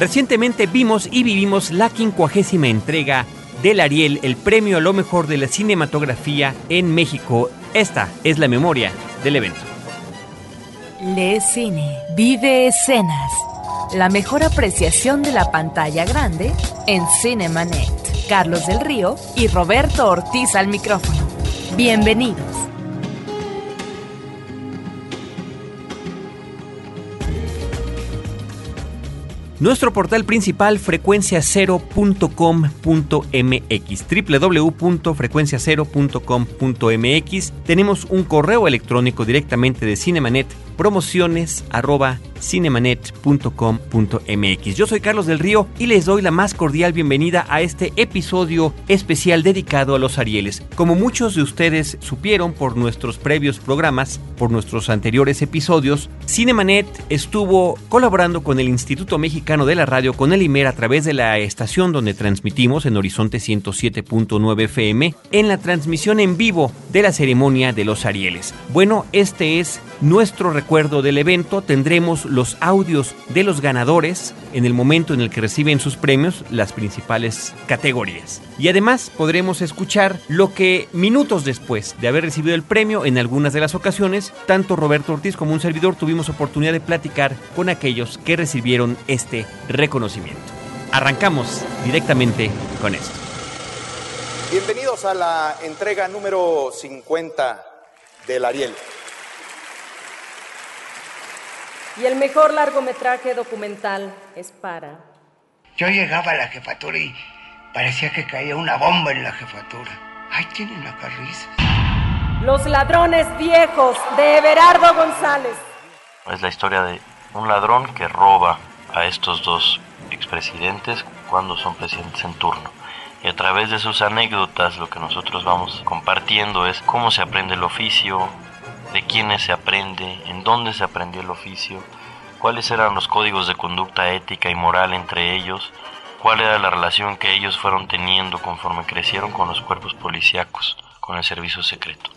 Recientemente vimos y vivimos la quincuagésima entrega del Ariel, el premio a lo mejor de la cinematografía en México. Esta es la memoria del evento. Le Cine, vive escenas. La mejor apreciación de la pantalla grande en Cinemanet. Carlos del Río y Roberto Ortiz al micrófono. Bienvenidos. Nuestro portal principal frecuenciacero.com.mx www.frecuenciacero.com.mx Tenemos un correo electrónico directamente de Cinemanet promociones. Yo soy Carlos del Río y les doy la más cordial bienvenida a este episodio especial dedicado a los Arieles. Como muchos de ustedes supieron por nuestros previos programas, por nuestros anteriores episodios, Cinemanet estuvo colaborando con el Instituto Mexicano de la Radio, con el IMER a través de la estación donde transmitimos en Horizonte 107.9 FM, en la transmisión en vivo de la ceremonia de los Arieles. Bueno, este es nuestro recuerdo del evento. Tendremos los audios de los ganadores en el momento en el que reciben sus premios, las principales categorías. Y además podremos escuchar lo que minutos después de haber recibido el premio, en algunas de las ocasiones, tanto Roberto Ortiz como un servidor tuvimos oportunidad de platicar con aquellos que recibieron este reconocimiento. Arrancamos directamente con esto. Bienvenidos a la entrega número 50 del Ariel. Y el mejor largometraje documental es para... Yo llegaba a la jefatura y parecía que caía una bomba en la jefatura. Ahí tienen a Carrizas. Los ladrones viejos de Everardo González. Es la historia de un ladrón que roba a estos dos expresidentes cuando son presidentes en turno. Y a través de sus anécdotas lo que nosotros vamos compartiendo es cómo se aprende el oficio, de quiénes se aprende, en dónde se aprendió el oficio, cuáles eran los códigos de conducta ética y moral entre ellos, cuál era la relación que ellos fueron teniendo conforme crecieron con los cuerpos policíacos, con el servicio secreto.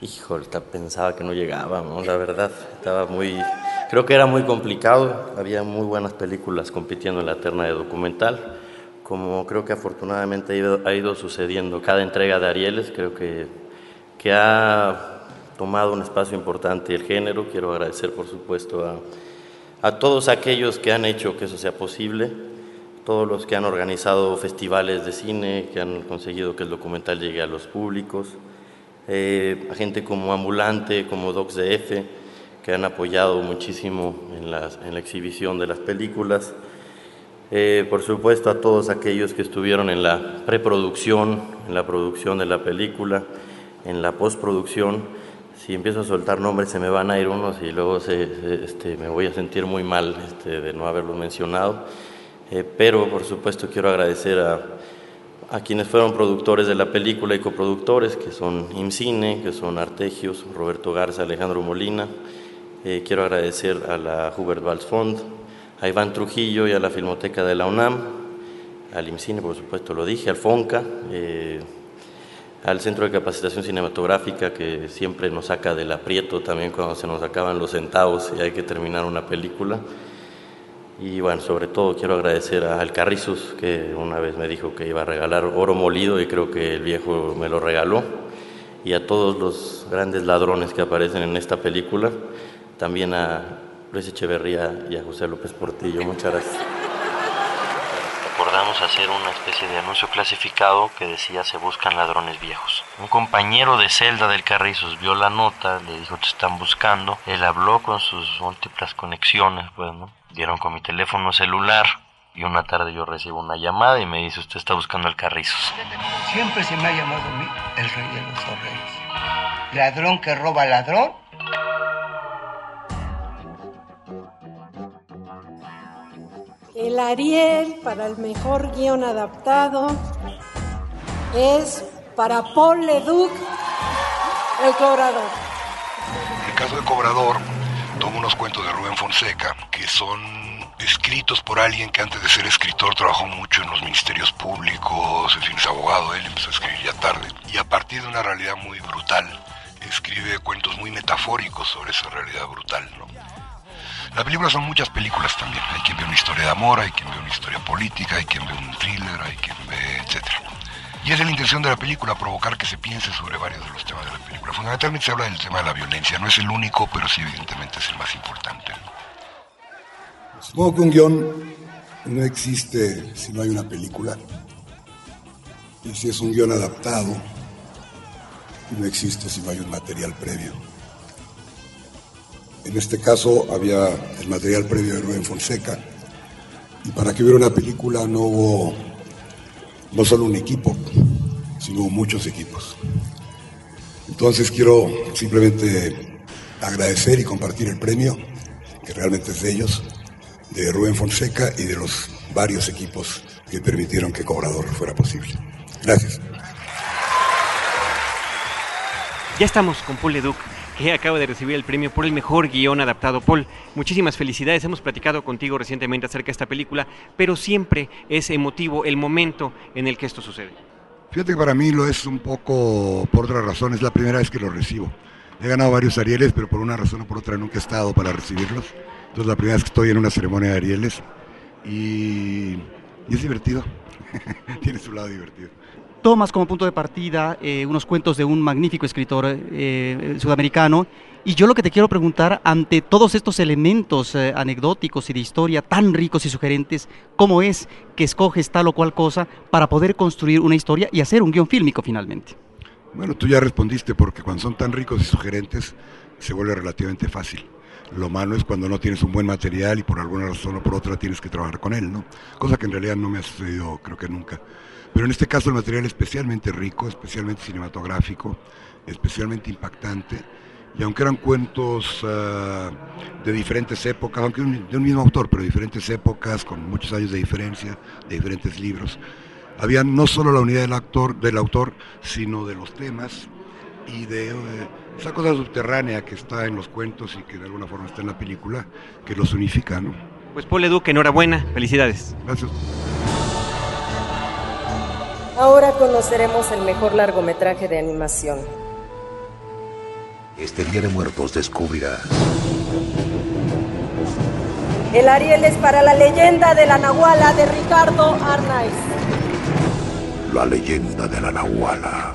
Híjole, pensaba que no llegaba, la verdad, estaba muy, creo que era muy complicado, había muy buenas películas compitiendo en la terna de documental, como creo que afortunadamente ha ido, ha ido sucediendo. Cada entrega de Arieles, creo que, que ha tomado un espacio importante el género. Quiero agradecer, por supuesto, a, a, todos aquellos que han hecho que eso sea posible, todos los que han organizado festivales de cine, que han conseguido que el documental llegue a los públicos, eh, a gente como Ambulante, como DocsDF, que han apoyado muchísimo en, las, en la exhibición de las películas. Eh, por supuesto, a todos aquellos que estuvieron en la preproducción, en la producción de la película, en la postproducción si empiezo a soltar nombres se me van a ir unos y luego se, este, me voy a sentir muy mal este, de no haberlo mencionado. Eh, pero por supuesto quiero agradecer a, a, quienes fueron productores de la película y coproductores, que son IMCINE, que son Artegios, Roberto Garza, Alejandro Molina. Eh, quiero agradecer a la Hubert Valls Fond, a Iván Trujillo y a la Filmoteca de la UNAM, al IMCINE por supuesto lo dije, al FONCA. Eh, al Centro de Capacitación Cinematográfica que siempre nos saca del aprieto también cuando se nos acaban los centavos y hay que terminar una película. Y bueno, sobre todo quiero agradecer a Alcarrizos que una vez me dijo que iba a regalar oro molido y creo que el viejo me lo regaló. Y a todos los grandes ladrones que aparecen en esta película, también a Luis Echeverría y a José López Portillo. Muchas gracias acordamos hacer una especie de anuncio clasificado que decía se buscan ladrones viejos. Un compañero de celda del Carrizos vio la nota, le dijo te están buscando, él habló con sus múltiples conexiones, pues. Dieron con mi teléfono celular y una tarde yo recibo una llamada y me dice usted está buscando al Carrizos. Siempre se me ha llamado a mí el rey de los reyes. Ladrón que roba ladrón El Ariel para el mejor guion adaptado es para Paul Leduc, el cobrador. El caso de Cobrador toma unos cuentos de Rubén Fonseca que son escritos por alguien que antes de ser escritor trabajó mucho en los ministerios públicos, en fin, es abogado, él empezó a escribir ya tarde. Y a partir de una realidad muy brutal, escribe cuentos muy metafóricos sobre esa realidad brutal, ¿no? La película son muchas películas también. Hay quien ve una historia de amor, hay quien ve una historia política, hay quien ve un thriller, hay quien ve, etcétera. Y es la intención de la película, provocar que se piense sobre varios de los temas de la película. Fundamentalmente se habla del tema de la violencia. No es el único, pero sí evidentemente es el más importante. Supongo que un guion no existe si no hay una película. Y si es un guion adaptado, no existe si no hay un material previo. En este caso había el material previo de Rubén Fonseca y para que hubiera una película no hubo no solo un equipo, sino muchos equipos. Entonces quiero simplemente agradecer y compartir el premio, que realmente es de ellos, de Rubén Fonseca y de los varios equipos que permitieron que Cobrador fuera posible. Gracias. Ya estamos con Paul Leduc, que acaba de recibir el premio por el mejor guion adaptado. Paul, muchísimas felicidades. Hemos platicado contigo recientemente acerca de esta película, pero siempre es emotivo el momento en el que esto sucede. Fíjate que para mí lo es un poco por otra razón, es la primera vez que lo recibo. He ganado varios Arieles, pero por una razón o por otra nunca he estado para recibirlos. Entonces la primera vez que estoy en una ceremonia de Arieles y, y es divertido, tiene su lado divertido tomas como punto de partida eh, unos cuentos de un magnífico escritor eh, sudamericano. Y yo lo que te quiero preguntar, ante todos estos elementos eh, anecdóticos y de historia tan ricos y sugerentes, ¿cómo es que escoges tal o cual cosa para poder construir una historia y hacer un guion fílmico finalmente? Bueno, tú ya respondiste, porque cuando son tan ricos y sugerentes se vuelve relativamente fácil. Lo malo es cuando no tienes un buen material y por alguna razón o por otra tienes que trabajar con él, ¿no? Cosa que en realidad no me ha sucedido, creo que nunca. Pero en este caso el material es especialmente rico, especialmente cinematográfico, especialmente impactante. Y aunque eran cuentos uh, de diferentes épocas, aunque de un mismo autor, pero de diferentes épocas, con muchos años de diferencia, de diferentes libros, había no solo la unidad del, actor, del autor, sino de los temas y de uh, esa cosa subterránea que está en los cuentos y que de alguna forma está en la película, que los unifica. ¿no? Pues Paul Eduque, enhorabuena, felicidades. Gracias. Ahora conoceremos el mejor largometraje de animación. Este Día de Muertos descubrirá. El Ariel es para la leyenda de la Nahuala de Ricardo Arnaiz. La leyenda de la Nahuala.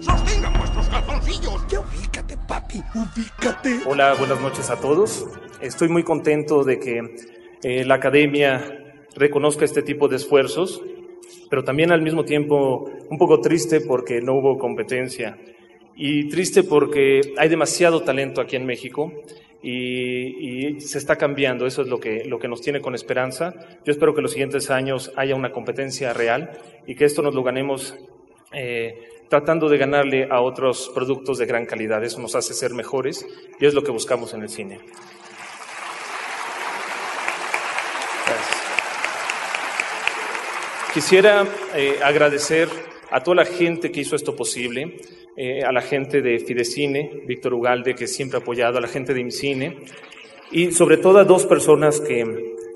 ¡Sostengan vuestros calzoncillos! Ya ubícate, papi, ubícate. Hola, buenas noches a todos. Estoy muy contento de que eh, la academia reconozca este tipo de esfuerzos pero también al mismo tiempo un poco triste porque no hubo competencia y triste porque hay demasiado talento aquí en México y, se está cambiando, eso es lo que, lo que nos tiene con esperanza. Yo espero que en los siguientes años haya una competencia real y que esto nos lo ganemos eh, tratando de ganarle a otros productos de gran calidad. Eso nos hace ser mejores y es lo que buscamos en el cine. Quisiera eh, agradecer a toda la gente que hizo esto posible, eh, a la gente de Fidecine, Víctor Ugalde, que siempre ha apoyado, a la gente de IMCINE, y sobre todo a dos personas que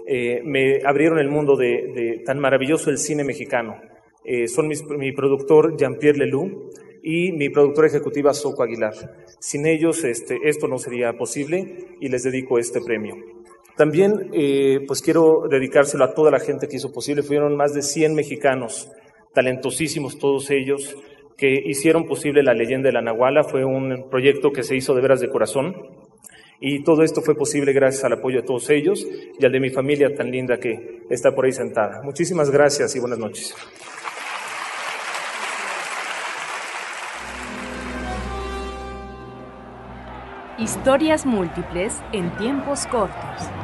eh, me abrieron el mundo de, tan maravilloso el cine mexicano. son mi productor Jean-Pierre Leloup y mi productora ejecutiva Soco Aguilar. Sin ellos este, esto no sería posible y les dedico este premio. También, eh, pues quiero dedicárselo a toda la gente que hizo posible. Fueron más de 100 mexicanos, talentosísimos todos ellos, que hicieron posible la leyenda de la Nahuala. Fue un proyecto que se hizo de veras de corazón. Y todo esto fue posible gracias al apoyo de todos ellos y al de mi familia tan linda que está por ahí sentada. Muchísimas gracias y buenas noches. Historias múltiples en tiempos cortos.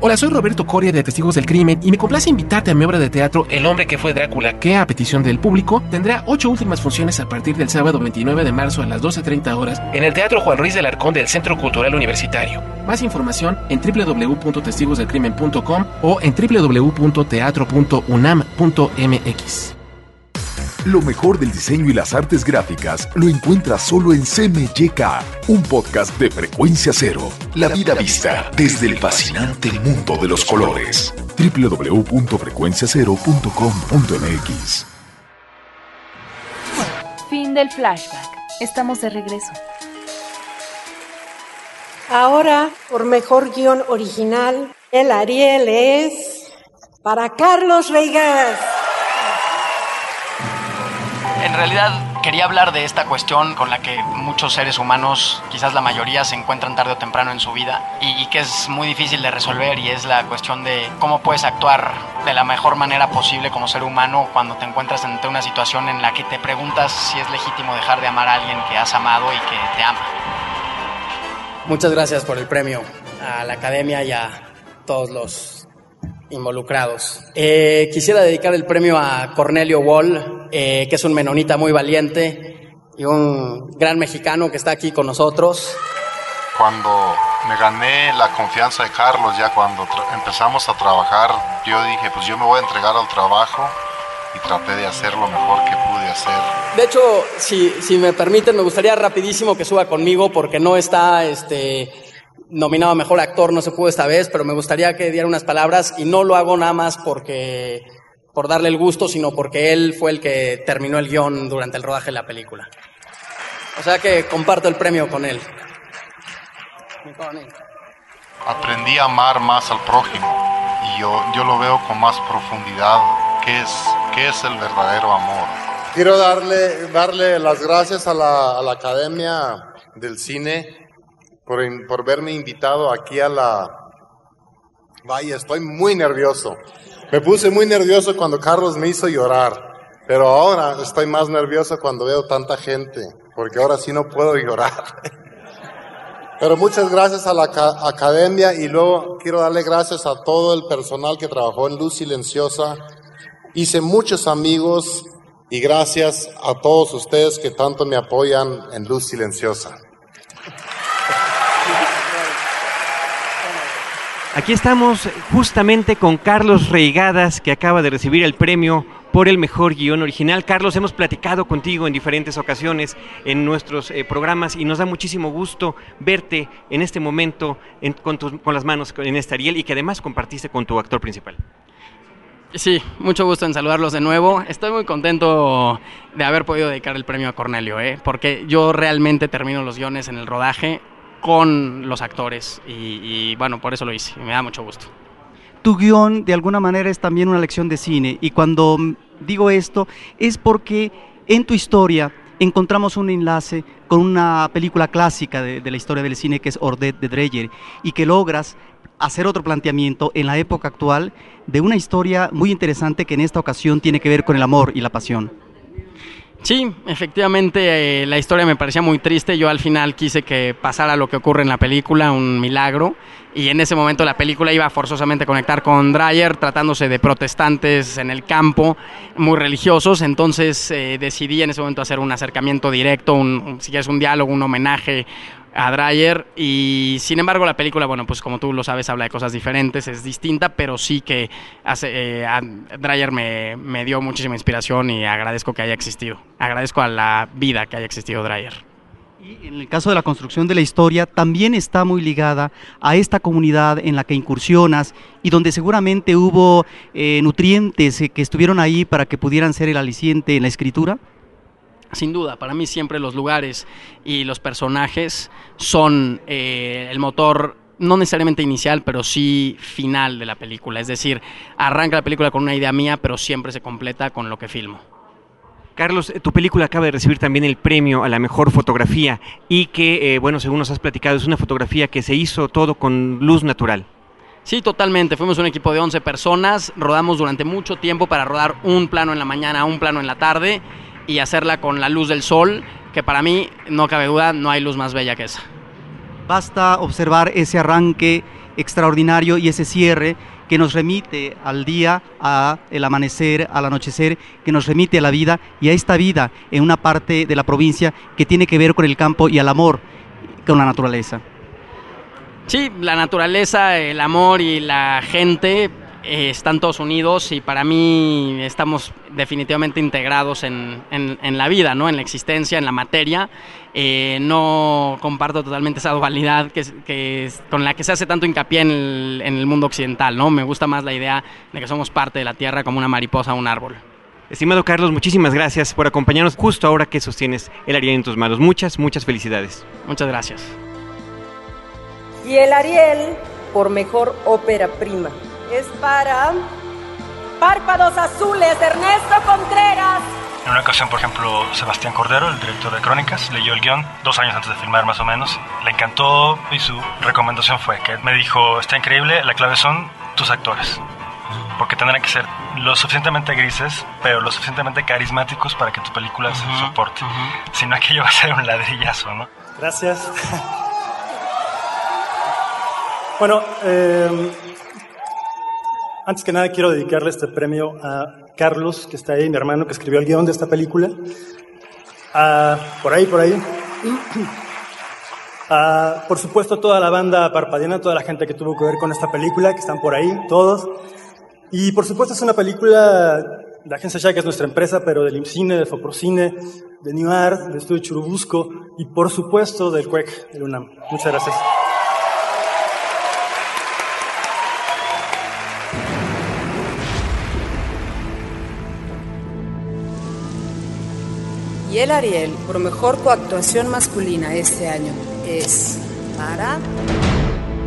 Hola, soy Roberto Coria de Testigos del Crimen y me complace invitarte a mi obra de teatro El hombre que fue Drácula, que a petición del público tendrá ocho últimas funciones a partir del sábado 29 de marzo a las 12.30 horas en el Teatro Juan Ruiz del Arcón del Centro Cultural Universitario. Más información en www.testigosdelcrimen.com o en www.teatro.unam.mx. Lo mejor del diseño y las artes gráficas lo encuentras solo en CMYK, un podcast de frecuencia cero. La vida vista desde el fascinante mundo de los colores. www.frecuenciacero.com.mx Fin del flashback. Estamos de regreso. Ahora, por mejor guion original, el Ariel es para Carlos Reigas. En realidad quería hablar de esta cuestión con la que muchos seres humanos, quizás la mayoría, se encuentran tarde o temprano en su vida y, que es muy difícil de resolver y es la cuestión de cómo puedes actuar de la mejor manera posible como ser humano cuando te encuentras ante una situación en la que te preguntas si es legítimo dejar de amar a alguien que has amado y que te ama. Muchas gracias por el premio a la academia y a todos los involucrados. Eh, quisiera dedicar el premio a Cornelio Wall, eh, que es un menonita muy valiente y un gran mexicano que está aquí con nosotros. Cuando me gané la confianza de Carlos, ya cuando empezamos a trabajar, yo dije, pues yo me voy a entregar al trabajo y traté de hacer lo mejor que pude hacer. De hecho, si, si me permiten, me gustaría rapidísimo que suba conmigo porque no está este, nominado a mejor actor, no se pudo esta vez, pero me gustaría que diera unas palabras y no lo hago nada más porque por darle el gusto, sino porque él fue el que terminó el guion durante el rodaje de la película. O sea que comparto el premio con él. Aprendí a amar más al prójimo y yo, yo lo veo con más profundidad. ¿Qué es, qué es el verdadero amor? Quiero darle, darle las gracias a la, a la Academia del Cine por, por verme invitado aquí a la... Vaya, estoy muy nervioso. Me puse muy nervioso cuando Carlos me hizo llorar, pero ahora estoy más nervioso cuando veo tanta gente, porque ahora sí no puedo llorar. Pero muchas gracias a la academia y luego quiero darle gracias a todo el personal que trabajó en Luz Silenciosa. Hice muchos amigos y gracias a todos ustedes que tanto me apoyan en Luz Silenciosa. Aquí estamos justamente con Carlos Reigadas, que acaba de recibir el premio por el mejor guion original. Carlos, hemos platicado contigo en diferentes ocasiones en nuestros eh, programas y nos da muchísimo gusto verte en este momento con las manos en este Ariel y que además compartiste con tu actor principal. Sí, mucho gusto en saludarlos de nuevo. Estoy muy contento de haber podido dedicar el premio a Cornelio, ¿eh? porque yo realmente termino los guiones en el rodaje con los actores y, bueno, por eso lo hice, me da mucho gusto. Tu guion de alguna manera es también una lección de cine y cuando digo esto es porque en tu historia encontramos un enlace con una película clásica de, de la historia del cine que es Ordet de Dreyer y que logras hacer otro planteamiento en la época actual de una historia muy interesante que en esta ocasión tiene que ver con el amor y la pasión. Sí, efectivamente eh, la historia me parecía muy triste. Yo al final quise que pasara lo que ocurre en la película, un milagro. Y en ese momento la película iba forzosamente a conectar con Dreyer, tratándose de protestantes en el campo, muy religiosos. Entonces eh, decidí en ese momento hacer un acercamiento directo, un, si quieres un diálogo, un homenaje a Dreyer y sin embargo la película, bueno, pues como tú lo sabes, habla de cosas diferentes, es distinta, pero sí que hace, eh, a Dreyer me, me, dio muchísima inspiración y agradezco que haya existido, agradezco a la vida que haya existido Dreyer. Y en el caso de la construcción de la historia, también está muy ligada a esta comunidad en la que incursionas y donde seguramente hubo eh, nutrientes que estuvieron ahí para que pudieran ser el aliciente en la escritura. Sin duda, para mí siempre los lugares y los personajes son eh, el motor no necesariamente inicial, pero sí final de la película. Es decir, arranca la película con una idea mía, pero siempre se completa con lo que filmo. Carlos, tu película acaba de recibir también el premio a la mejor fotografía y que, eh, bueno, según nos has platicado, es una fotografía que se hizo todo con luz natural. Sí, totalmente. Fuimos un equipo de 11 personas, rodamos durante mucho tiempo para rodar un plano en la mañana, un plano en la tarde y hacerla con la luz del sol, que para mí, no cabe duda, no hay luz más bella que esa. Basta observar ese arranque extraordinario y ese cierre que nos remite al día, a el amanecer, al anochecer, que nos remite a la vida y a esta vida en una parte de la provincia que tiene que ver con el campo y al amor con la naturaleza. Sí, la naturaleza, el amor y la gente eh, están todos unidos y para mí estamos definitivamente integrados en, en, la vida, ¿no? en la existencia, en la materia. Eh, no comparto totalmente esa dualidad que, que, con la que se hace tanto hincapié en el, en el mundo occidental. ¿no? Me gusta más la idea de que somos parte de la tierra como una mariposa o un árbol. Estimado Carlos, muchísimas gracias por acompañarnos justo ahora que sostienes el Ariel en tus manos. Muchas, muchas felicidades. Muchas gracias. Y el Ariel por mejor ópera prima es para Párpados Azules de Ernesto Contreras. En una ocasión, por ejemplo, Sebastián Cordero, el director de Crónicas, leyó el guion dos años antes de filmar más o menos. Le encantó y su recomendación fue que me dijo, está increíble, la clave son tus actores. Porque tendrán que ser lo suficientemente grises, pero lo suficientemente carismáticos para que tu película se soporte. Si no, aquello va a ser un ladrillazo, ¿no? Gracias. Bueno, eh, antes que nada quiero dedicarle este premio a Carlos, que está ahí, mi hermano que escribió el guion de esta película. por ahí, por ahí. por supuesto, toda la banda parpadeana, toda la gente que tuvo que ver con esta película, que están por ahí, todos. Y por supuesto es una película de Agencia que es nuestra empresa, pero del IMCINE, de Foprocine, de New Art, del Estudio Churubusco y por supuesto del CUEC, del UNAM. Muchas gracias. Y el Ariel por mejor coactuación masculina este año es para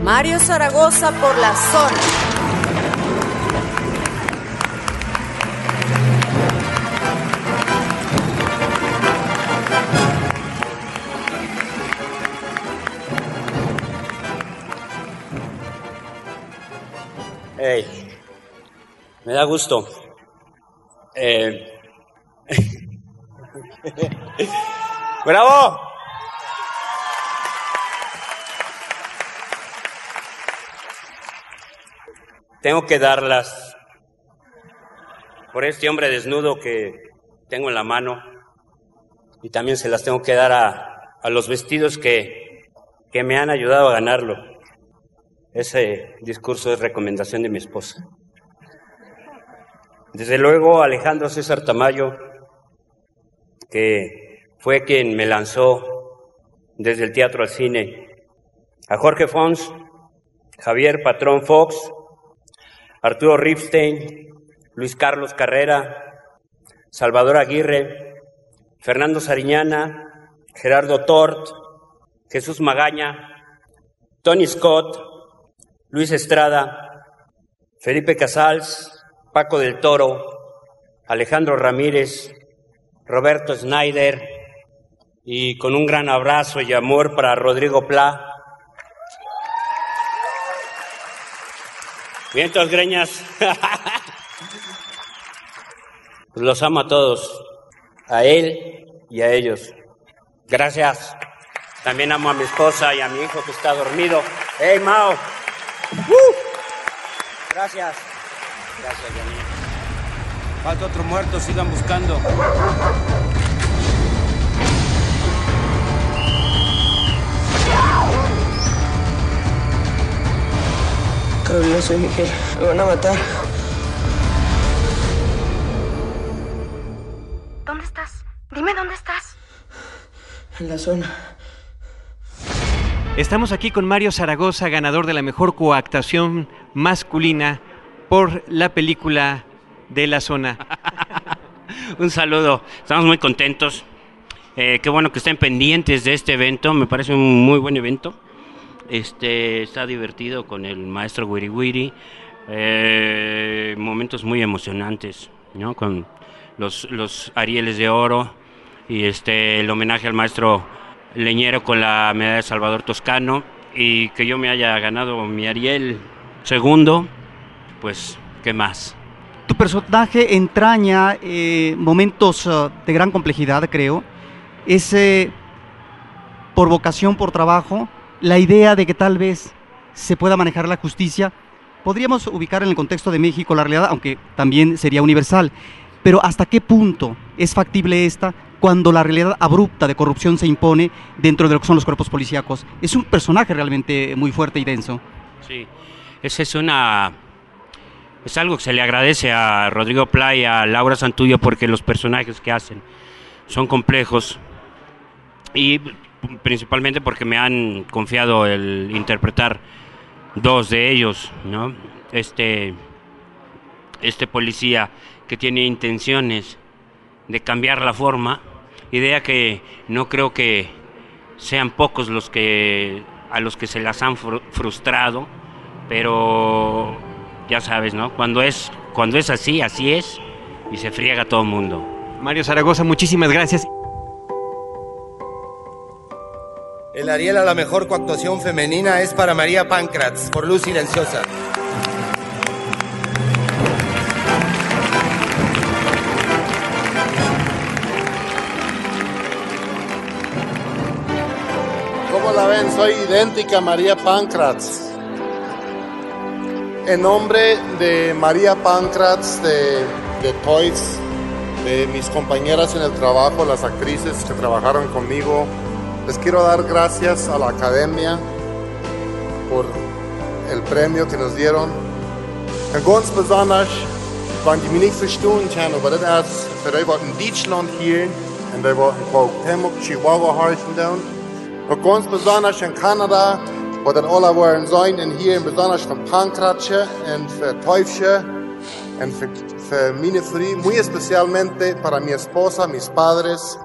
Mario Zaragoza por la zona. Hey, me da gusto. Eh, ¡Bravo! Tengo que darlas por este hombre desnudo que tengo en la mano y también se las tengo que dar a, los vestidos que, que me han ayudado a ganarlo. Ese discurso es recomendación de mi esposa. Desde luego, Alejandro César Tamayo, que fue quien me lanzó desde el teatro al cine, a Jorge Fons, Javier Patrón Fox, Arturo Ripstein, Luis Carlos Carrera, Salvador Aguirre, Fernando Sariñana, Gerardo Tort, Jesús Magaña, Tony Scott, Luis Estrada, Felipe Casals, Paco del Toro, Alejandro Ramírez, Roberto Snyder y con un gran abrazo y amor para Rodrigo Pla. Vientos greñas. Pues los amo a todos, a él y a ellos. Gracias. También amo a mi esposa y a mi hijo que está dormido. ¡Hey, Mao! ¡Uh! Gracias. Gracias, Janine. Falta otro muerto, sigan buscando. Carolina, soy Miguel. Me van a matar. ¿Dónde estás? Dime dónde estás. En la zona. Estamos aquí con Mario Zaragoza, ganador de la mejor coactación masculina por la película de la zona. Un saludo, estamos muy contentos. Eh, qué bueno que estén pendientes de este evento, me parece un muy buen evento. Este está divertido con el maestro Wiri Wiri. Eh, momentos muy emocionantes, ¿no? Con los, los Arieles de Oro y este el homenaje al maestro Leñero con la medalla de Salvador Toscano y que yo me haya ganado mi Ariel segundo, pues, ¿qué más? Tu personaje entraña eh, momentos uh, de gran complejidad, creo. Es por vocación, por trabajo, la idea de que tal vez se pueda manejar la justicia. Podríamos ubicar en el contexto de México la realidad, aunque también sería universal. Pero ¿hasta qué punto es factible esta cuando la realidad abrupta de corrupción se impone dentro de lo que son los cuerpos policíacos? Es un personaje realmente muy fuerte y denso. Sí, esa es una... Es algo que se le agradece a Rodrigo Playa, a Laura Santullo, porque los personajes que hacen son complejos y principalmente porque me han confiado el interpretar dos de ellos, ¿no? Este, este policía que tiene intenciones de cambiar la forma, idea que no creo que sean pocos los que a los que se las han frustrado, pero ya sabes, ¿no? Cuando es cuando es así, así es y se friega todo el mundo. Mario Zaragoza, muchísimas gracias. El Ariel a la mejor coactuación femenina es para María Pancratz, por Luz Silenciosa. ¿Cómo la ven? Soy idéntica a María Pancratz. En nombre de María Pancratz de, de Toys, de mis compañeras en el trabajo, las actrices que trabajaron conmigo, les quiero dar gracias a la academia por el premio que nos dieron. En ganz besonders, want die können, aber das als für euch in Deutschland hier, und die waren in Chihuahua, horchen down. Und ganz besonders in Kanada, wo das alle waren sein, und hier besonders von Pankratsche und für Teufsche, und für, für meine Free, muy especialmente para mi esposa, mis padres,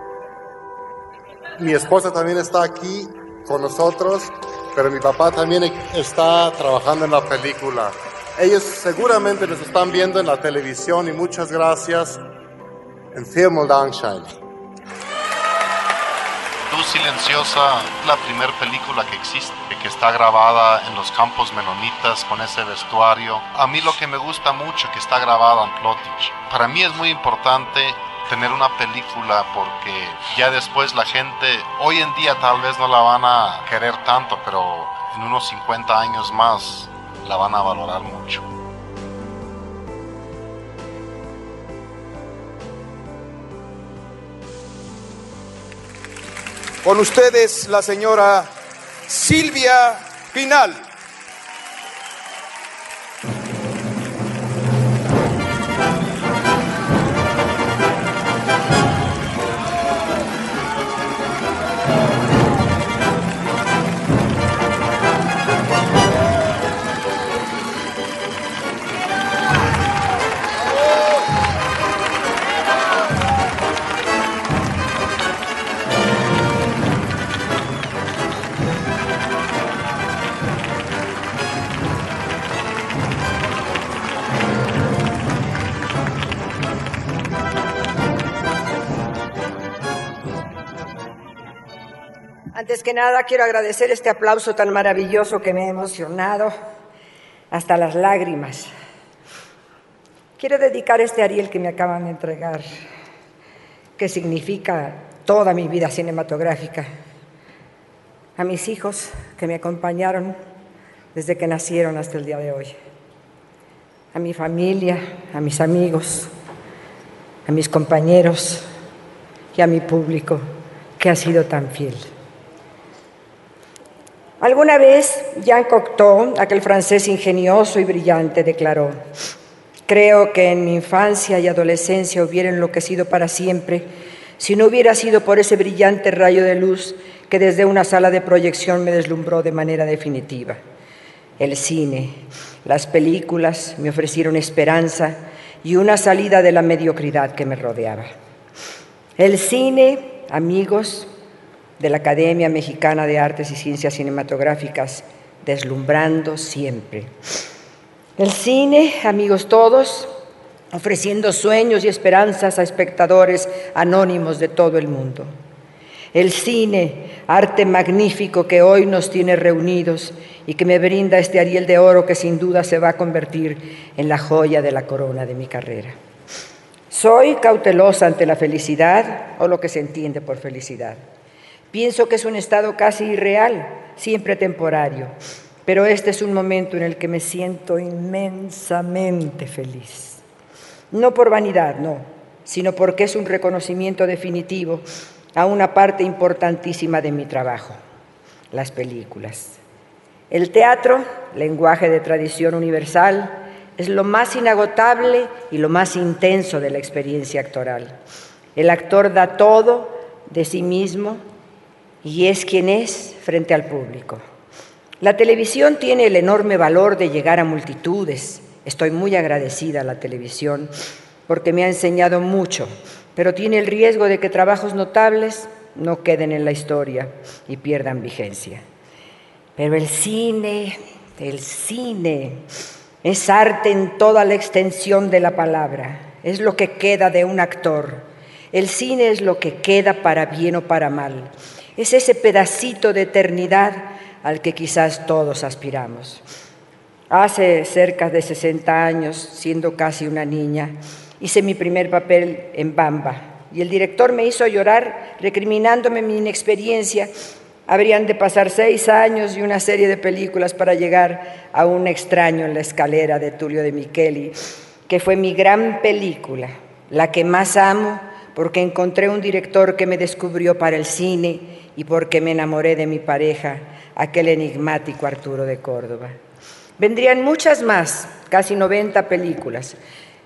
mi esposa también está aquí con nosotros, pero mi papá también está trabajando en la película. Ellos seguramente nos están viendo en la televisión y muchas gracias. En Film Dankschein. Luz Silenciosa, la primera película que existe, que está grabada en los campos menonitas con ese vestuario. A mí lo que me gusta mucho que está grabada en Plotich. Para mí es muy importante tener una película porque ya después la gente hoy en día tal vez no la van a querer tanto, pero en unos 50 años más la van a valorar mucho. Con ustedes la señora Silvia Pinal. Antes que nada, quiero agradecer este aplauso tan maravilloso que me ha emocionado hasta las lágrimas. Quiero dedicar este Ariel que me acaban de entregar, que significa toda mi vida cinematográfica, a mis hijos que me acompañaron desde que nacieron hasta el día de hoy, a mi familia, a mis amigos, a mis compañeros y a mi público que ha sido tan fiel. Alguna vez Jean Cocteau, aquel francés ingenioso y brillante, declaró, creo que en mi infancia y adolescencia hubiera enloquecido para siempre si no hubiera sido por ese brillante rayo de luz que desde una sala de proyección me deslumbró de manera definitiva. El cine, las películas me ofrecieron esperanza y una salida de la mediocridad que me rodeaba. El cine, amigos, de la Academia Mexicana de Artes y Ciencias Cinematográficas, deslumbrando siempre. El cine, amigos todos, ofreciendo sueños y esperanzas a espectadores anónimos de todo el mundo. El cine, arte magnífico que hoy nos tiene reunidos y que me brinda este Ariel de Oro que sin duda se va a convertir en la joya de la corona de mi carrera. Soy cautelosa ante la felicidad o lo que se entiende por felicidad. Pienso que es un estado casi irreal, siempre temporario. pero este es un momento en el que me siento inmensamente feliz. No por vanidad, no, sino porque es un reconocimiento definitivo a una parte importantísima de mi trabajo, las películas. El teatro, lenguaje de tradición universal, es lo más inagotable y lo más intenso de la experiencia actoral. El actor da todo de sí mismo y es quien es frente al público. La televisión tiene el enorme valor de llegar a multitudes. Estoy muy agradecida a la televisión porque me ha enseñado mucho, pero tiene el riesgo de que trabajos notables no queden en la historia y pierdan vigencia. Pero el cine, el cine, es arte en toda la extensión de la palabra, es lo que queda de un actor. El cine es lo que queda para bien o para mal. Es ese pedacito de eternidad al que quizás todos aspiramos. Hace cerca de 60 años, siendo casi una niña, hice mi primer papel en Bamba y el director me hizo llorar recriminándome mi inexperiencia Habrían de pasar seis años y una serie de películas para llegar a un extraño en la escalera de Tulio de Micheli, que fue mi gran película, la que más amo porque encontré un director que me descubrió para el cine y porque me enamoré de mi pareja, aquel enigmático Arturo de Córdoba. Vendrían muchas más, casi 90 películas,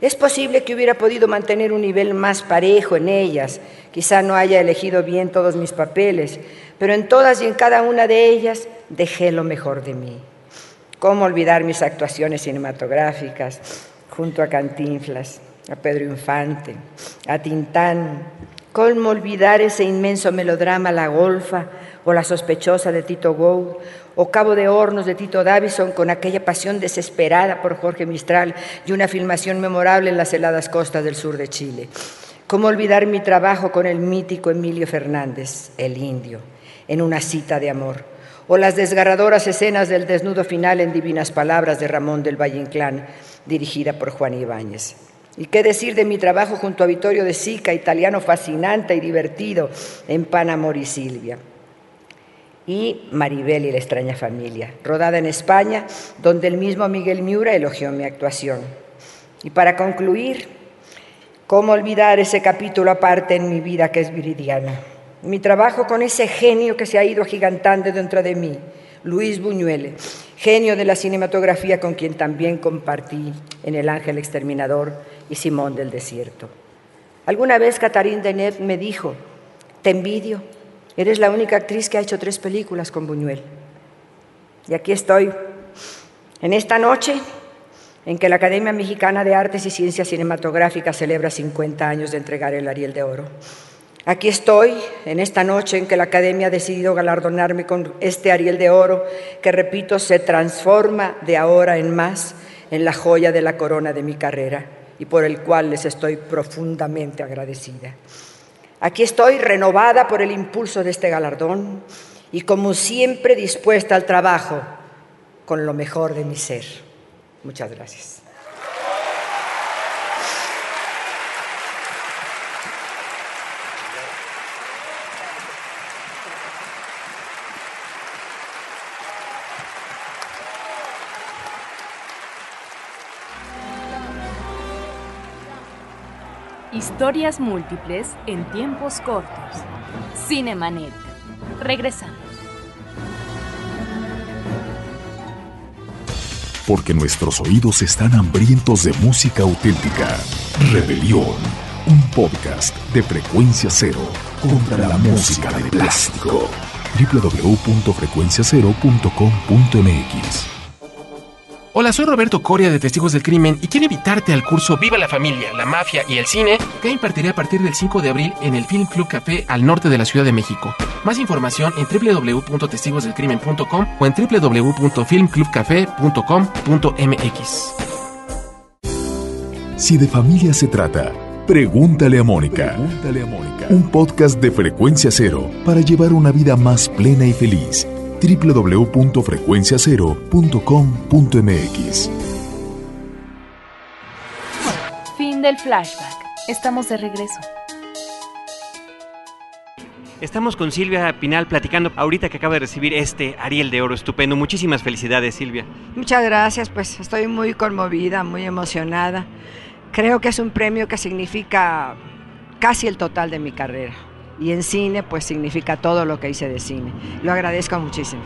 es posible que hubiera podido mantener un nivel más parejo en ellas, quizá no haya elegido bien todos mis papeles, pero en todas y en cada una de ellas dejé lo mejor de mí. ¿Cómo olvidar mis actuaciones cinematográficas junto a Cantinflas, a Pedro Infante, a Tintán? ¿Cómo olvidar ese inmenso melodrama La Golfa o La sospechosa de Tito Gould o Cabo de Hornos de Tito Davison con aquella pasión desesperada por Jorge Mistral y una filmación memorable en las heladas costas del sur de Chile. ¿Cómo olvidar mi trabajo con el mítico Emilio Fernández, el indio, en una cita de amor? O las desgarradoras escenas del desnudo final en Divinas Palabras de Ramón del Valle Inclán, dirigida por Juan Ibáñez. ¿Y qué decir de mi trabajo junto a Vittorio de Sica, italiano fascinante y divertido en Pan, Amor y Silvia? y Maribel y la extraña familia, rodada en España, donde el mismo Miguel Miura elogió mi actuación. Y para concluir, ¿cómo olvidar ese capítulo aparte en mi vida que es viridiana? Mi trabajo con ese genio que se ha ido agigantando dentro de mí, Luis Buñuel, genio de la cinematografía con quien también compartí en El Ángel Exterminador y Simón del Desierto. Alguna vez Catherine Deneuve me dijo, te envidio, Eres la única actriz que ha hecho tres películas con Buñuel. Y aquí estoy, en esta noche en que la Academia Mexicana de Artes y Ciencias Cinematográficas celebra 50 años de entregar el Ariel de Oro. Aquí estoy, en esta noche en que la Academia ha decidido galardonarme con este Ariel de Oro, que repito, se transforma de ahora en más en la joya de la corona de mi carrera y por el cual les estoy profundamente agradecida. Aquí estoy renovada por el impulso de este galardón y como siempre dispuesta al trabajo con lo mejor de mi ser. Muchas gracias. Historias múltiples en tiempos cortos. Cinemanet. Regresamos. Porque nuestros oídos están hambrientos de música auténtica. Rebelión. Un podcast de frecuencia cero contra la música de plástico. www.frecuenciacero.com.mx Hola, soy Roberto Coria de Testigos del Crimen y quiero invitarte al curso Viva la Familia, la Mafia y el Cine que impartiré a partir del 5 de abril en el Film Club Café al norte de la Ciudad de México. Más información en www.testigosdelcrimen.com o en www.filmclubcafé.com.mx. Si de familia se trata, pregúntale a Mónica. Pregúntale a Mónica. Un podcast de frecuencia cero para llevar una vida más plena y feliz www.frecuenciacero.com.mx. Fin del flashback. Estamos de regreso. Estamos con Silvia Pinal platicando ahorita que acaba de recibir este Ariel de Oro estupendo. Muchísimas felicidades, Silvia. Muchas gracias, pues estoy muy conmovida, muy emocionada. Creo que es un premio que significa casi el total de mi carrera. Y en cine, pues significa todo lo que hice de cine. Lo agradezco muchísimo.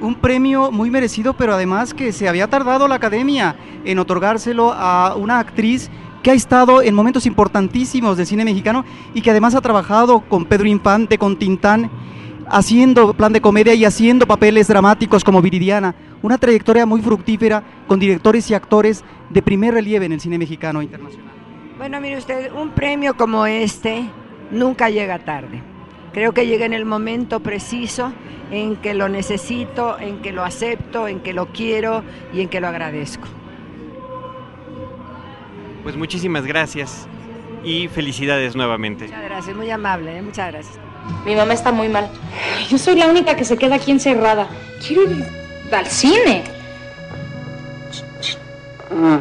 Un premio muy merecido, pero además que se había tardado la academia en otorgárselo a una actriz que ha estado en momentos importantísimos del cine mexicano y que además ha trabajado con Pedro Infante, con Tintán, haciendo plan de comedia y haciendo papeles dramáticos como Viridiana. Una trayectoria muy fructífera con directores y actores de primer relieve en el cine mexicano internacional. Bueno, mire usted, un premio como este nunca llega tarde. Creo que llega en el momento preciso en que lo necesito, en que lo acepto, en que lo quiero y en que lo agradezco. Pues muchísimas gracias y felicidades nuevamente. Muchas gracias, muy amable, ¿eh? muchas gracias. Mi mamá está muy mal. Yo soy la única que se queda aquí encerrada. Quiero ir al cine. Mm.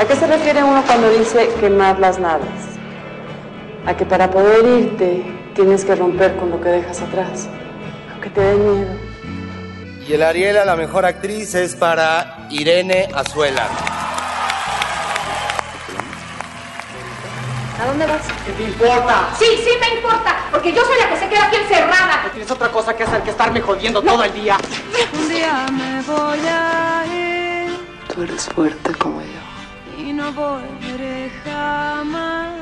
¿A qué se refiere uno cuando dice quemar las naves? A que para poder irte tienes que romper con lo que dejas atrás, aunque te dé miedo. Y el Ariel a la mejor actriz es para Irene Azuela. ¿A dónde vas? ¿Qué te importa? Sí, sí me importa, porque yo soy la que se queda aquí encerrada. ¿No tienes otra cosa que hacer que estarme jodiendo todo el día? Un día me voy a ir Tú eres fuerte como yo. y no volveré jamás.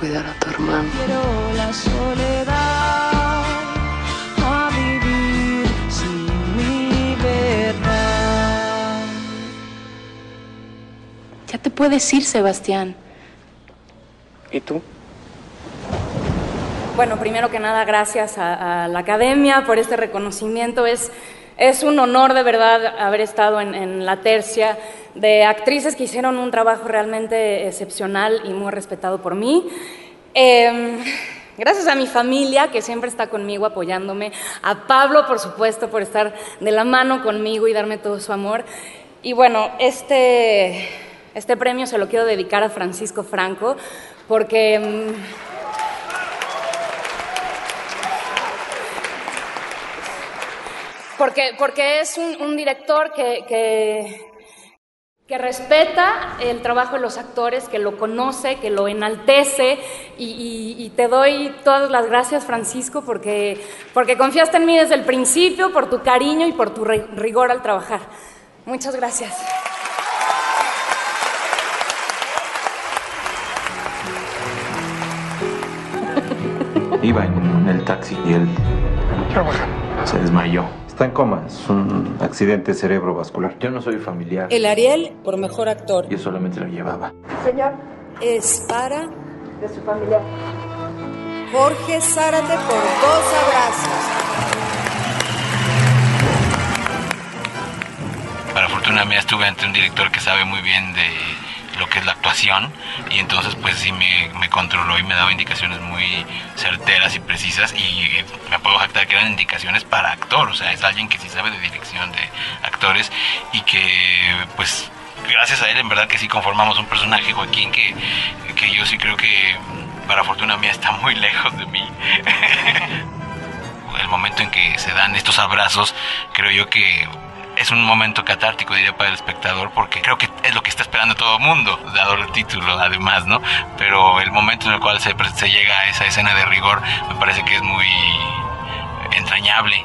Cuidar a tu hermano. Quiero la soledad a vivir sin mi verdad. Ya te puedes ir, Sebastián. ¿Y tú? Bueno, primero que nada, gracias a, a la academia por este reconocimiento. Es, es un honor de verdad haber estado en, en la tercia de actrices que hicieron un trabajo realmente excepcional y muy respetado por mí. Eh, gracias a mi familia que siempre está conmigo apoyándome, a Pablo por supuesto por estar de la mano conmigo y darme todo su amor. Y bueno, este, este premio se lo quiero dedicar a Francisco Franco porque... Porque, porque es un, un director que, que, que respeta el trabajo de los actores, que lo conoce, que lo enaltece y, y- y te doy todas las gracias, Francisco, porque, porque confiaste en mí desde el principio, por tu cariño y por tu ri- rigor al trabajar. Muchas gracias. Iba en el taxi y él se desmayó. Está en coma, es un accidente cerebrovascular. Yo no soy familiar. El Ariel por mejor actor. Yo solamente lo llevaba. Señor. Es para. De su familia. Jorge Zárate por dos abrazos. Para fortuna mía estuve ante un director que sabe muy bien de lo que es la actuación y entonces pues sí me, me controló y me daba indicaciones muy certeras y precisas y me puedo jactar que eran indicaciones para actor, o sea, es alguien que sí sabe de dirección de actores y que pues gracias a él en verdad que sí conformamos un personaje, Joaquín, que, que yo sí creo que para fortuna mía está muy lejos de mí. el momento en que se dan estos abrazos, creo yo que es un momento catártico, diría, para el espectador, porque creo que es lo que está esperando todo el mundo, dado el título, además, ¿no? Pero el momento en el cual se, llega a esa escena de rigor me parece que es muy entrañable.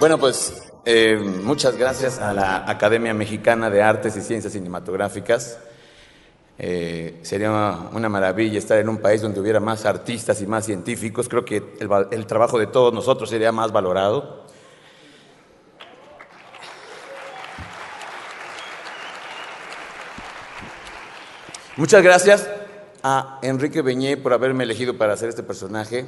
Bueno, pues eh, muchas gracias a la Academia Mexicana de Artes y Ciencias Cinematográficas. Eh, sería una, maravilla estar en un país donde hubiera más artistas y más científicos. Creo que el trabajo de todos nosotros sería más valorado. Muchas gracias a Enrique Beñé por haberme elegido para hacer este personaje.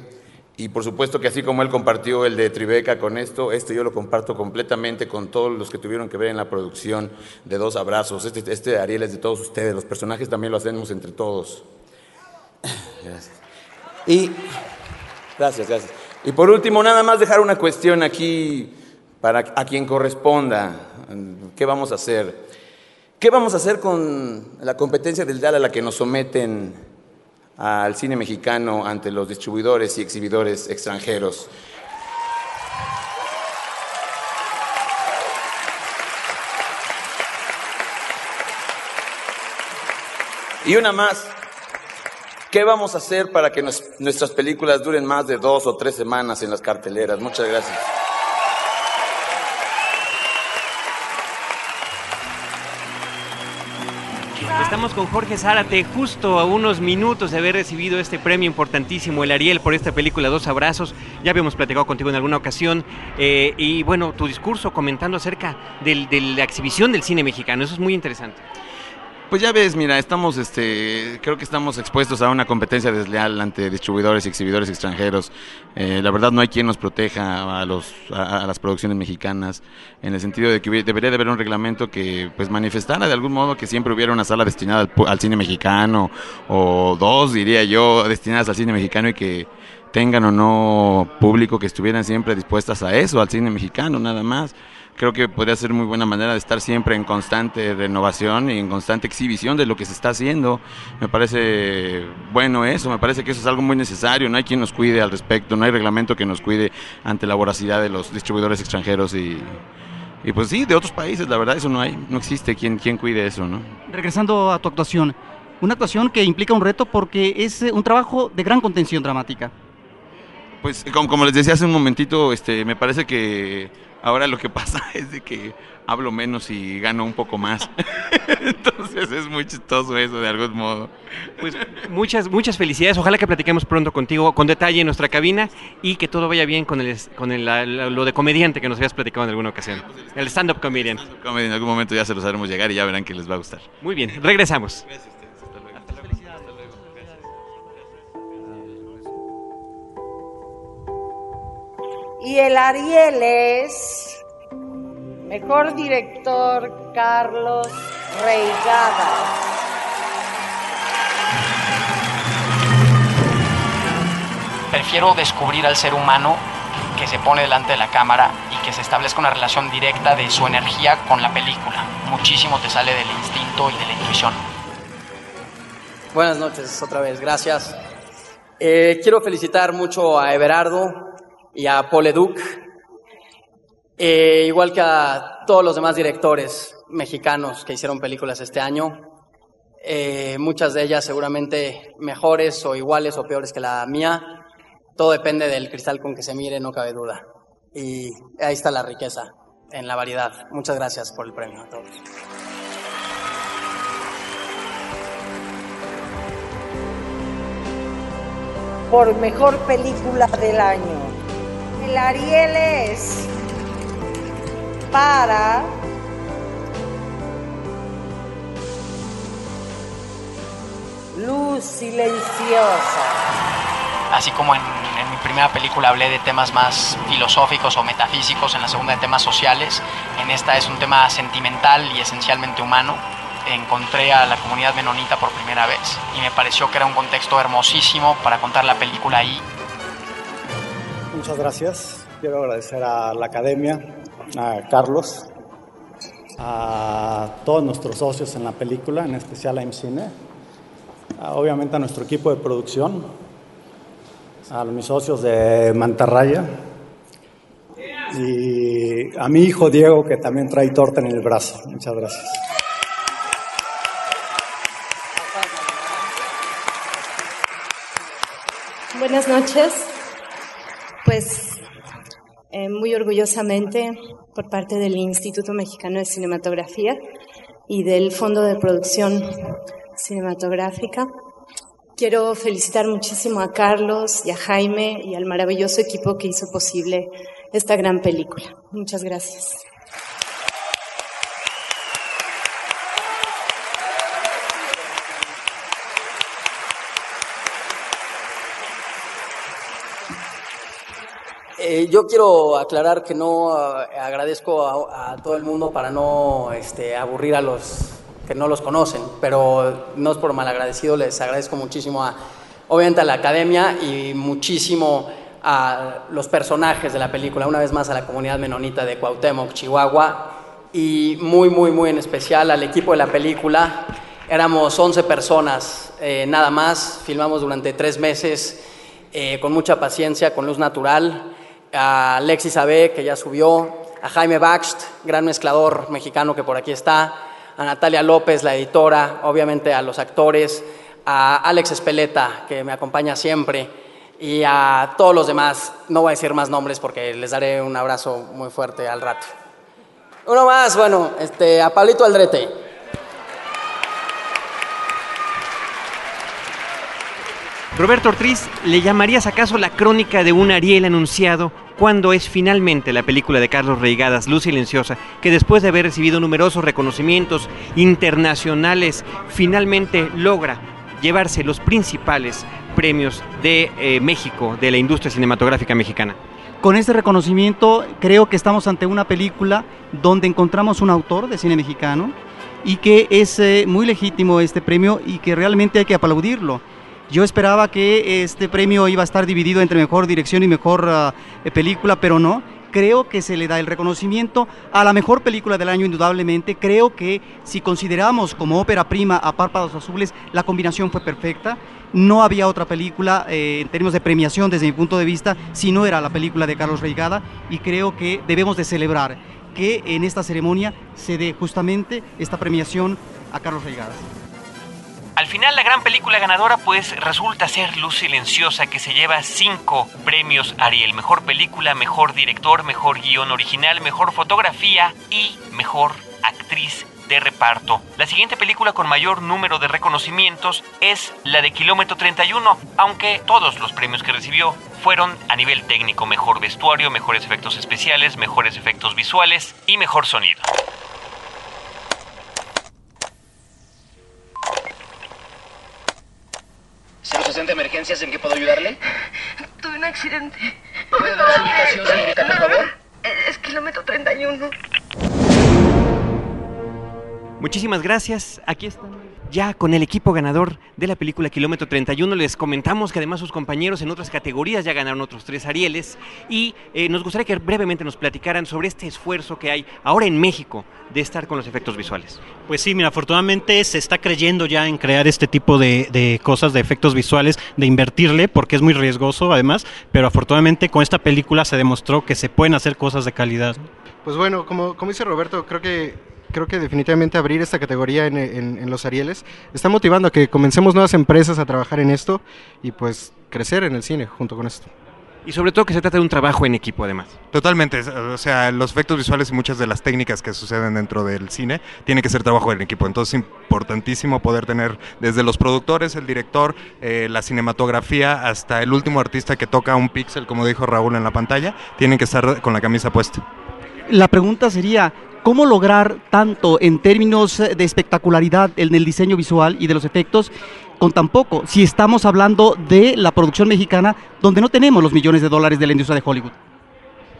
Y por supuesto que así como él compartió el de Tribeca con esto, este yo lo comparto completamente con todos los que tuvieron que ver en la producción de Dos Abrazos. Este, este Ariel es de todos ustedes, los personajes también lo hacemos entre todos. Gracias. Y gracias, gracias. Y por último, nada más dejar una cuestión aquí para a quien corresponda. ¿Qué vamos a hacer? ¿Qué vamos a hacer con la competencia del DAL a la que nos someten al cine mexicano ante los distribuidores y exhibidores extranjeros. Y una más. ¿Qué vamos a hacer para que nuestras películas duren más de dos o tres semanas en las carteleras? Muchas gracias. Estamos con Jorge Zárate, justo a unos minutos de haber recibido este premio importantísimo, el Ariel, por esta película Dos Abrazos. Ya habíamos platicado contigo en alguna ocasión. Eh, y bueno, tu discurso comentando acerca de la exhibición del cine mexicano, eso es muy interesante. Pues ya ves, mira, estamos, este, creo que estamos expuestos a una competencia desleal ante distribuidores y exhibidores extranjeros. Eh, la verdad no hay quien nos proteja a, los, a, las producciones mexicanas, en el sentido de que debería de haber un reglamento que pues manifestara de algún modo que siempre hubiera una sala destinada al, cine mexicano, o dos, diría yo, destinadas al cine mexicano y que tengan o no público que estuvieran siempre dispuestas a eso, al cine mexicano, nada más creo que podría ser muy buena manera de estar siempre en constante renovación y en constante exhibición de lo que se está haciendo. Me parece bueno eso, me parece que eso es algo muy necesario, no hay quien nos cuide al respecto, no hay reglamento que nos cuide ante la voracidad de los distribuidores extranjeros y, y pues sí, de otros países, la verdad eso no hay, no existe quien, quien cuide eso, ¿no? Regresando a tu actuación, una actuación que implica un reto porque es eh, un trabajo de gran contención dramática. Pues como, como les decía hace un momentito, este, me parece que Ahora lo que pasa es de que hablo menos y gano un poco más. Entonces es muy chistoso eso de algún modo. Pues muchas, muchas felicidades. Ojalá que platiquemos pronto contigo con detalle en nuestra cabina y que todo vaya bien con, el, con el, lo de comediante que nos habías platicado en alguna ocasión. El stand-up comedian. En algún momento ya se los haremos llegar y ya verán que les va a gustar. Muy bien, regresamos. Y el Ariel es mejor director Carlos Reigada. Prefiero descubrir al ser humano que se pone delante de la cámara y que se establezca una relación directa de su energía con la película. Muchísimo te sale del instinto y de la intuición. Buenas noches otra vez, gracias. Eh, quiero felicitar mucho a Everardo, y a Paul Educ, eh, igual que a todos los demás directores mexicanos que hicieron películas este año. Eh, muchas de ellas seguramente mejores o iguales o peores que la mía. Todo depende del cristal con que se mire, no cabe duda. Y ahí está la riqueza, en la variedad. Muchas gracias por el premio a todos. Por mejor película del año. El Ariel es para Luz Silenciosa. Así como en, mi primera película hablé de temas más filosóficos o metafísicos, en la segunda de temas sociales, en esta es un tema sentimental y esencialmente humano. Encontré a la comunidad menonita por primera vez y me pareció que era un contexto hermosísimo para contar la película ahí Muchas gracias. Quiero agradecer a la academia, a Carlos, a todos nuestros socios en la película, en especial a IMCINE, obviamente a nuestro equipo de producción, a mis socios de Mantarraya y a mi hijo Diego que también trae torta en el brazo. Muchas gracias. Buenas noches pues eh, muy orgullosamente por parte del Instituto Mexicano de Cinematografía y del Fondo de Producción Cinematográfica. Quiero felicitar muchísimo a Carlos y a Jaime y al maravilloso equipo que hizo posible esta gran película. Muchas gracias. Eh, yo quiero aclarar que no eh, agradezco a, todo el mundo para no este, aburrir a los que no los conocen, pero no es por malagradecido, les agradezco muchísimo a, obviamente a la academia y muchísimo a los personajes de la película, una vez más a la comunidad menonita de Cuauhtémoc, Chihuahua, y muy, muy, muy en especial al equipo de la película, Éramos 11 personas, eh, nada más, filmamos durante tres meses con mucha paciencia, con luz natural. A Alexis Abe, que ya subió, a Jaime Baxt, gran mezclador mexicano que por aquí está, a Natalia López, la editora, obviamente a los actores, a Alex Espeleta, que me acompaña siempre, y a todos los demás. No voy a decir más nombres porque les daré un abrazo muy fuerte al rato. Uno más, bueno, este, a Pablito Aldrete. Roberto Ortiz, ¿le llamarías acaso la crónica de un Ariel anunciado cuando es finalmente la película de Carlos Reigadas, Luz Silenciosa, que después de haber recibido numerosos reconocimientos internacionales, finalmente logra llevarse los principales premios de eh, México, de la industria cinematográfica mexicana? Con este reconocimiento creo que estamos ante una película donde encontramos un autor de cine mexicano y que es eh, muy legítimo este premio y que realmente hay que aplaudirlo. Yo esperaba que este premio iba a estar dividido entre mejor dirección y mejor ah, eh, película, pero no. Creo que se le da el reconocimiento a la mejor película del año, indudablemente. Creo que si consideramos como ópera prima a Párpados Azules, la combinación fue perfecta. No había otra película eh, en términos de premiación desde mi punto de vista si no era la película de Carlos Reigada y creo que debemos de celebrar que en esta ceremonia se dé justamente esta premiación a Carlos Reigada. Al final la gran película ganadora pues resulta ser Luz Silenciosa que se lleva cinco premios Ariel. Mejor película, mejor director, mejor guion original, mejor fotografía y mejor actriz de reparto. La siguiente película con mayor número de reconocimientos es la de Kilómetro 31, aunque todos los premios que recibió fueron a nivel técnico, mejor vestuario, mejores efectos especiales, mejores efectos visuales y mejor sonido. ¿060 emergencias en qué puedo ayudarle? Tuve un accidente. ¿Puede dar su ubicación, señorita, por favor? Es kilómetro 31. Muchísimas gracias. Aquí están ya con el equipo ganador de la película Kilómetro 31. Les comentamos que además sus compañeros en otras categorías ya ganaron otros tres Arieles y eh, nos gustaría que brevemente nos platicaran sobre este esfuerzo que hay ahora en México de estar con los efectos visuales. Pues sí, mira, afortunadamente se está creyendo ya en crear este tipo de, de cosas, de efectos visuales, de invertirle, porque es muy riesgoso además, pero afortunadamente con esta película se demostró que se pueden hacer cosas de calidad. Pues bueno, como, como dice Roberto, creo que creo que definitivamente abrir esta categoría en, en, en, los Arieles está motivando a que comencemos nuevas empresas a trabajar en esto y pues crecer en el cine junto con esto. Y sobre todo que se trata de un trabajo en equipo además. Totalmente, o sea, los efectos visuales y muchas de las técnicas que suceden dentro del cine tienen que ser trabajo en equipo. Entonces es importantísimo poder tener desde los productores, el director, eh, la cinematografía, hasta el último artista que toca un píxel, como dijo Raúl en la pantalla, tienen que estar con la camisa puesta. La pregunta sería, ¿Cómo lograr tanto en términos de espectacularidad en el diseño visual y de los efectos con tan poco? Si estamos hablando de la producción mexicana, donde no tenemos los millones de dólares de la industria de Hollywood.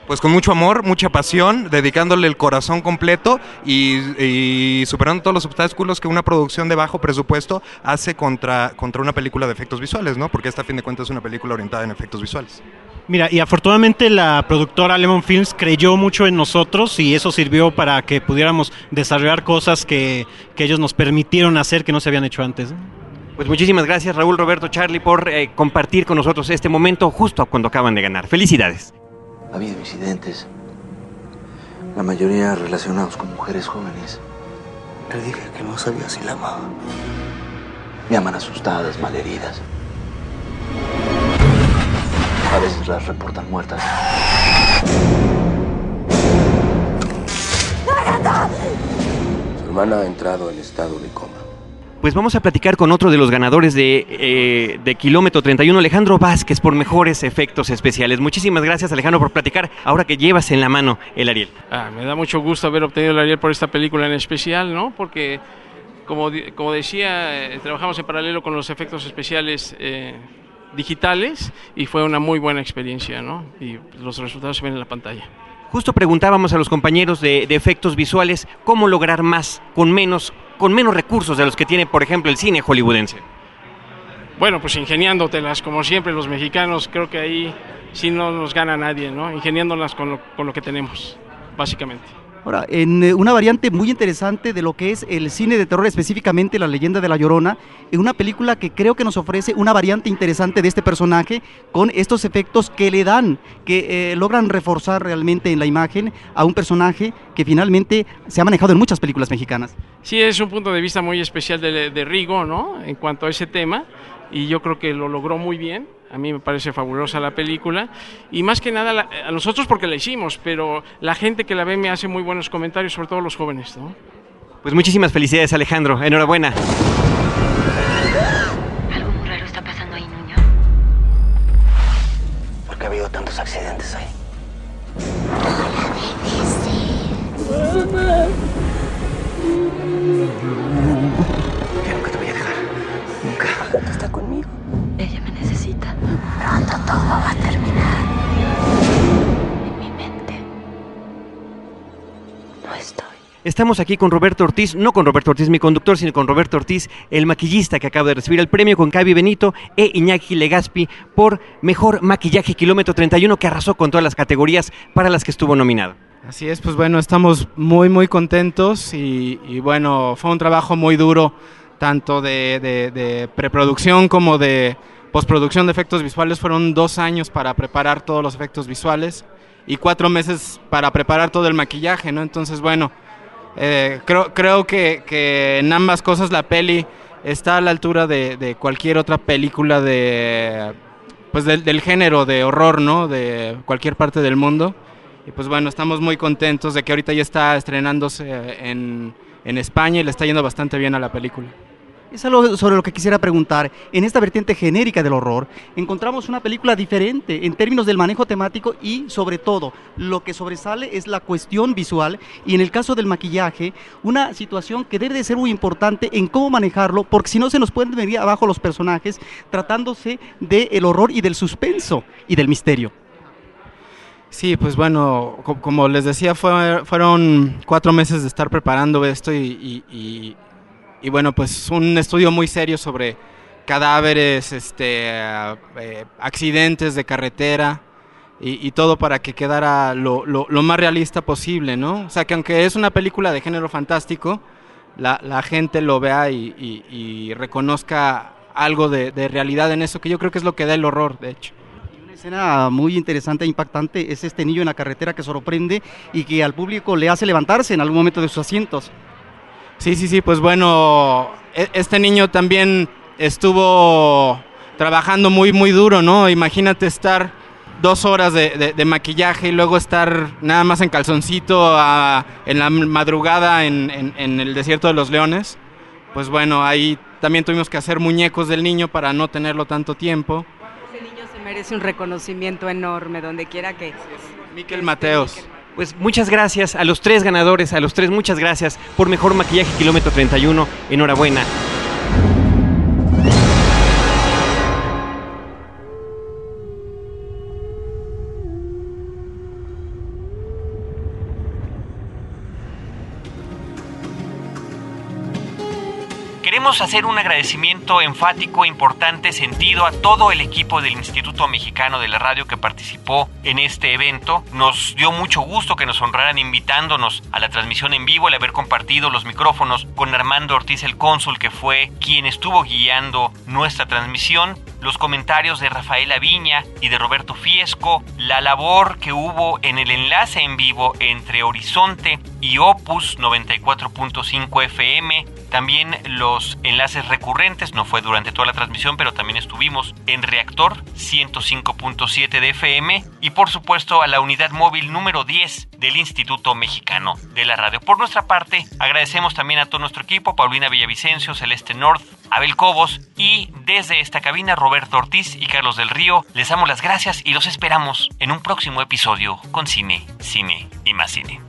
Pues con mucho amor, mucha pasión, dedicándole el corazón completo y, superando todos los obstáculos que una producción de bajo presupuesto hace contra, contra una película de efectos visuales, ¿no? Porque esta, a fin de cuentas, es una película orientada en efectos visuales. Mira, y afortunadamente la productora Lemon Films creyó mucho en nosotros y eso sirvió para que pudiéramos desarrollar cosas que, que ellos nos permitieron hacer que no se habían hecho antes. Pues muchísimas gracias Raúl, Roberto, Charlie por eh, compartir con nosotros este momento justo cuando acaban de ganar. Felicidades. Ha habido incidentes, la mayoría relacionados con mujeres jóvenes. Le dije que no sabía si la amaba. Me aman asustadas, malheridas. A veces las reportan muertas. Su hermana ha entrado en estado de coma. Pues vamos a platicar con otro de los ganadores de, eh, de Kilómetro 31, Alejandro Vázquez, por mejores efectos especiales. Muchísimas gracias, Alejandro, por platicar ahora que llevas en la mano el Ariel. Ah, me da mucho gusto haber obtenido el Ariel por esta película en especial, ¿no? Porque, como, como decía, eh, trabajamos en paralelo con los efectos especiales. Eh, digitales y fue una muy buena experiencia, ¿no? Y los resultados se ven en la pantalla. Justo preguntábamos a los compañeros de, de, efectos visuales cómo lograr más con menos, con menos recursos de los que tiene, por ejemplo, el cine hollywoodense. Bueno, pues ingeniándotelas, como siempre los mexicanos, creo que ahí sí no nos gana nadie, ¿no? Ingeniándolas con lo, con lo que tenemos, básicamente. Ahora, en eh, una variante muy interesante de lo que es el cine de terror, específicamente La leyenda de la Llorona, en una película que creo que nos ofrece una variante interesante de este personaje con estos efectos que le dan, que eh, logran reforzar realmente en la imagen a un personaje que finalmente se ha manejado en muchas películas mexicanas. Sí, es un punto de vista muy especial de, de Rigo, ¿no? En cuanto a ese tema, y yo creo que lo logró muy bien. A mí me parece fabulosa la película y más que nada la- a nosotros porque la hicimos, pero la gente que la ve me hace muy buenos comentarios, sobre todo los jóvenes, ¿no? Pues muchísimas felicidades Alejandro, enhorabuena. Algo muy raro está pasando ahí, Nuño. ¿Por qué ha habido tantos accidentes ahí? Que todo va a terminar. En mi mente. No estoy. Estamos aquí con Roberto Ortiz, no con Roberto Ortiz mi conductor, sino con Roberto Ortiz, el maquillista que acaba de recibir el premio con Cavi Benito e Iñaki Legaspi por Mejor Maquillaje Kilómetro 31 que arrasó con todas las categorías para las que estuvo nominado. Así es, pues bueno, estamos muy, muy contentos y, y bueno, fue un trabajo muy duro, tanto de, de- de preproducción como de postproducción de efectos visuales. Fueron dos años para preparar todos los efectos visuales y cuatro meses para preparar todo el maquillaje, ¿no? Entonces, bueno, eh, creo, creo que, que en ambas cosas la peli está a la altura de, de cualquier otra película de pues del, del género de horror, ¿no? De cualquier parte del mundo. Y pues bueno, estamos muy contentos de que ahorita ya está estrenándose en, en España y le está yendo bastante bien a la película. Es algo sobre lo que quisiera preguntar. En esta vertiente genérica del horror, encontramos una película diferente en términos del manejo temático y, sobre todo, lo que sobresale es la cuestión visual y, en el caso del maquillaje, una situación que debe de ser muy importante en cómo manejarlo, porque si no se nos pueden venir abajo los personajes tratándose del horror y del suspenso y del misterio. Sí, pues bueno, co- como les decía, fue- fueron cuatro meses de estar preparando esto y- y bueno, pues un estudio muy serio sobre cadáveres, este, eh, accidentes de carretera y, todo para que quedara lo, lo- lo más realista posible, ¿no? O sea, que aunque es una película de género fantástico, la, la gente lo vea y, y- y reconozca algo de, de realidad en eso, que yo creo que es lo que da el horror, de hecho. Una escena muy interesante e impactante es este niño en la carretera que sorprende y que al público le hace levantarse en algún momento de sus asientos. Sí, sí, sí, pues bueno, e- este niño también estuvo trabajando muy, muy duro, ¿no? Imagínate estar dos horas de, de- de maquillaje y luego estar nada más en calzoncito a- en la madrugada en, en- en el desierto de los leones. Pues bueno, ahí también tuvimos que hacer muñecos del niño para no tenerlo tanto tiempo. Ese niño se merece un reconocimiento enorme donde quiera que. Miquel Mateos. Pues muchas gracias a los tres ganadores, a los tres muchas gracias por Mejor Maquillaje Kilómetro 31, enhorabuena. Hacer un agradecimiento enfático, importante, sentido a todo el equipo del Instituto Mexicano de la Radio que participó en este evento. Nos dio mucho gusto que nos honraran invitándonos a la transmisión en vivo, el haber compartido los micrófonos con Armando Ortiz, el cónsul, que fue quien estuvo guiando nuestra transmisión los comentarios de Rafaela Viña y de Roberto Fiesco, la labor que hubo en el enlace en vivo entre Horizonte y Opus 94.5 FM, también los enlaces recurrentes, no fue durante toda la transmisión, pero también estuvimos en Reactor 105.7 de FM y por supuesto a la unidad móvil número 10 del Instituto Mexicano de la Radio. Por nuestra parte, agradecemos también a todo nuestro equipo, Paulina Villavicencio, Celeste North, Abel Cobos y desde esta cabina Roberto Ortiz y Carlos del Río, les damos las gracias y los esperamos en un próximo episodio con Cine, Cine y más Cine.